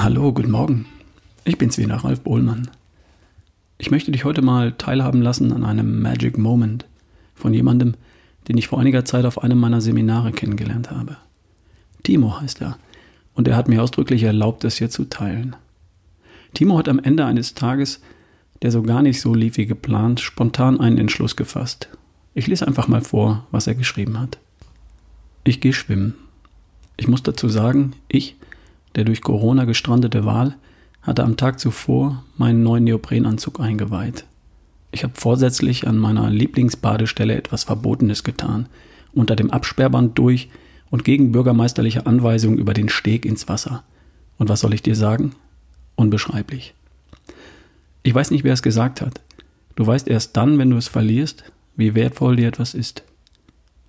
Hallo, guten Morgen. Ich bin's wieder, Ralf Bohlmann. Ich möchte dich heute mal teilhaben lassen an einem Magic Moment von jemandem, den ich vor einiger Zeit auf einem meiner Seminare kennengelernt habe. Timo heißt er und er hat mir ausdrücklich erlaubt, das hier zu teilen. Timo hat am Ende eines Tages, der so gar nicht so lief wie geplant, spontan einen Entschluss gefasst. Ich lese einfach mal vor, was er geschrieben hat. Ich gehe schwimmen. Ich muss dazu sagen, ich, der durch Corona gestrandete Wal, hatte am Tag zuvor meinen neuen Neoprenanzug eingeweiht. Ich habe vorsätzlich an meiner Lieblingsbadestelle etwas Verbotenes getan, unter dem Absperrband durch und gegen bürgermeisterliche Anweisung über den Steg ins Wasser. Und was soll ich dir sagen? Unbeschreiblich. Ich weiß nicht, wer es gesagt hat. Du weißt erst dann, wenn du es verlierst, wie wertvoll dir etwas ist.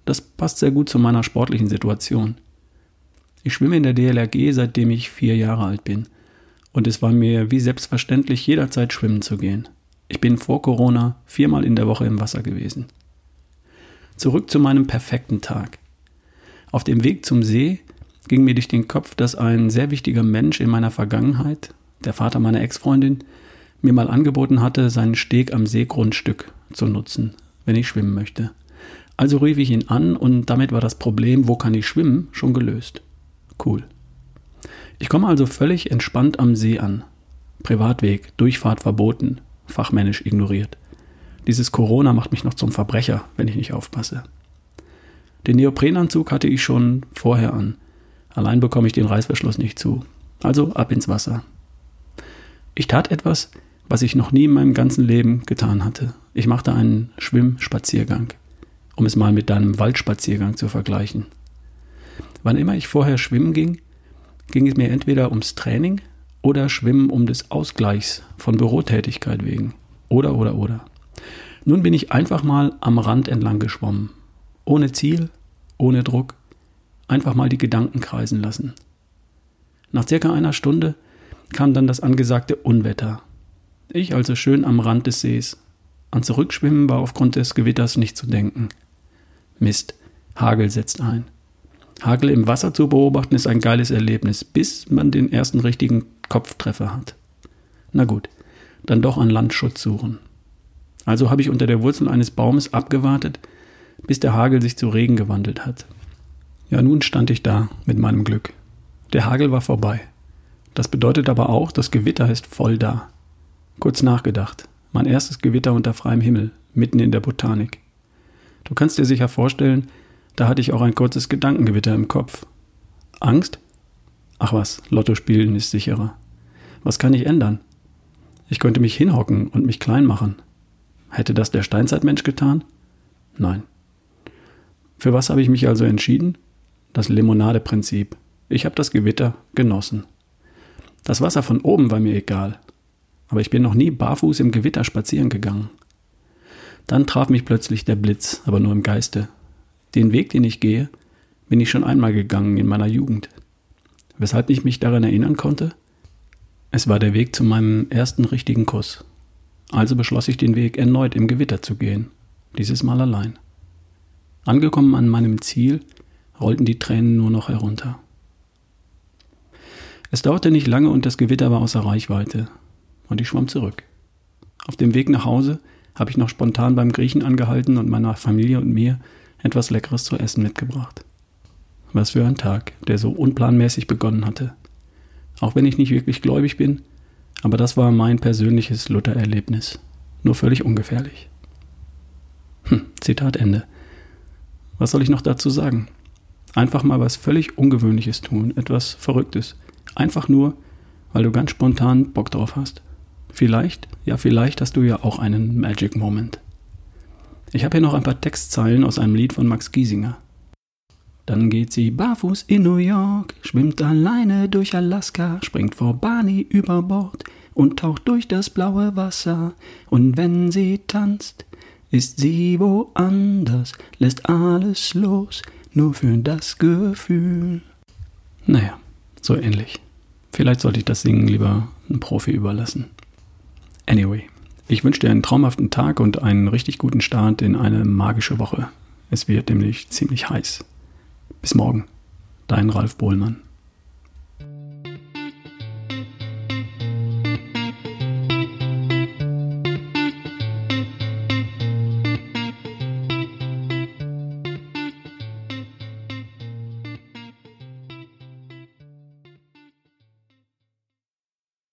Das passt sehr gut zu meiner sportlichen Situation. Ich schwimme in der DLRG, seitdem ich vier Jahre alt bin. Und es war mir wie selbstverständlich, jederzeit schwimmen zu gehen. Ich bin vor Corona viermal in der Woche im Wasser gewesen. Zurück zu meinem perfekten Tag. Auf dem Weg zum See ging mir durch den Kopf, dass ein sehr wichtiger Mensch in meiner Vergangenheit, der Vater meiner Ex-Freundin, mir mal angeboten hatte, seinen Steg am Seegrundstück zu nutzen, wenn ich schwimmen möchte. Also rief ich ihn an und damit war das Problem, wo kann ich schwimmen, schon gelöst. Cool. Ich komme also völlig entspannt am See an. Privatweg, Durchfahrt verboten, fachmännisch ignoriert. Dieses Corona macht mich noch zum Verbrecher, wenn ich nicht aufpasse. Den Neoprenanzug hatte ich schon vorher an. Allein bekomme ich den Reißverschluss nicht zu. Also ab ins Wasser. Ich tat etwas, was ich noch nie in meinem ganzen Leben getan hatte. Ich machte einen Schwimmspaziergang, um es mal mit deinem Waldspaziergang zu vergleichen. Wann immer ich vorher schwimmen ging, ging es mir entweder ums Training oder Schwimmen um des Ausgleichs von Bürotätigkeit wegen. Oder, oder, oder. Nun bin ich einfach mal am Rand entlang geschwommen. Ohne Ziel, ohne Druck. Einfach mal die Gedanken kreisen lassen. Nach circa einer Stunde kam dann das angesagte Unwetter. Ich also schön am Rand des Sees. An Zurückschwimmen war aufgrund des Gewitters nicht zu denken. Mist, Hagel setzt ein. Hagel im Wasser zu beobachten ist ein geiles Erlebnis, bis man den ersten richtigen Kopftreffer hat. Na gut, dann doch an Landschutz suchen. Also habe ich unter der Wurzel eines Baumes abgewartet, bis der Hagel sich zu Regen gewandelt hat. Ja, nun stand ich da mit meinem Glück. Der Hagel war vorbei. Das bedeutet aber auch, das Gewitter ist voll da. Kurz nachgedacht. Mein erstes Gewitter unter freiem Himmel, mitten in der Botanik. Du kannst dir sicher vorstellen, da hatte ich auch ein kurzes Gedankengewitter im Kopf. Angst? Ach was, Lotto spielen ist sicherer. Was kann ich ändern? Ich könnte mich hinhocken und mich klein machen. Hätte das der Steinzeitmensch getan? Nein. Für was habe ich mich also entschieden? Das Limonade-Prinzip. Ich habe das Gewitter genossen. Das Wasser von oben war mir egal. Aber ich bin noch nie barfuß im Gewitter spazieren gegangen. Dann traf mich plötzlich der Blitz, aber nur im Geiste. Den Weg, den ich gehe, bin ich schon einmal gegangen in meiner Jugend. Weshalb ich mich daran erinnern konnte? Es war der Weg zu meinem ersten richtigen Kuss. Also beschloss ich den Weg erneut im Gewitter zu gehen, dieses Mal allein. Angekommen an meinem Ziel, rollten die Tränen nur noch herunter. Es dauerte nicht lange und das Gewitter war außer Reichweite, und ich schwamm zurück. Auf dem Weg nach Hause habe ich noch spontan beim Griechen angehalten und meiner Familie und mir etwas Leckeres zu essen mitgebracht. Was für ein Tag, der so unplanmäßig begonnen hatte. Auch wenn ich nicht wirklich gläubig bin, aber das war mein persönliches Luther-Erlebnis. Nur völlig ungefährlich. Hm, Zitat Ende. Was soll ich noch dazu sagen? Einfach mal was völlig Ungewöhnliches tun, etwas Verrücktes. Einfach nur, weil du ganz spontan Bock drauf hast. Vielleicht, ja vielleicht hast du ja auch einen Magic Moment. Ich habe hier noch ein paar Textzeilen aus einem Lied von Max Giesinger. Dann geht sie barfuß in New York, schwimmt alleine durch Alaska, springt vor Barney über Bord und taucht durch das blaue Wasser. Und wenn sie tanzt, ist sie woanders, lässt alles los, nur für das Gefühl. Naja, so ähnlich. Vielleicht sollte ich das Singen lieber einem Profi überlassen. Anyway, ich wünsche dir einen traumhaften Tag und einen richtig guten Start in eine magische Woche. Es wird nämlich ziemlich heiß. Bis morgen. Dein Ralf Bohlmann.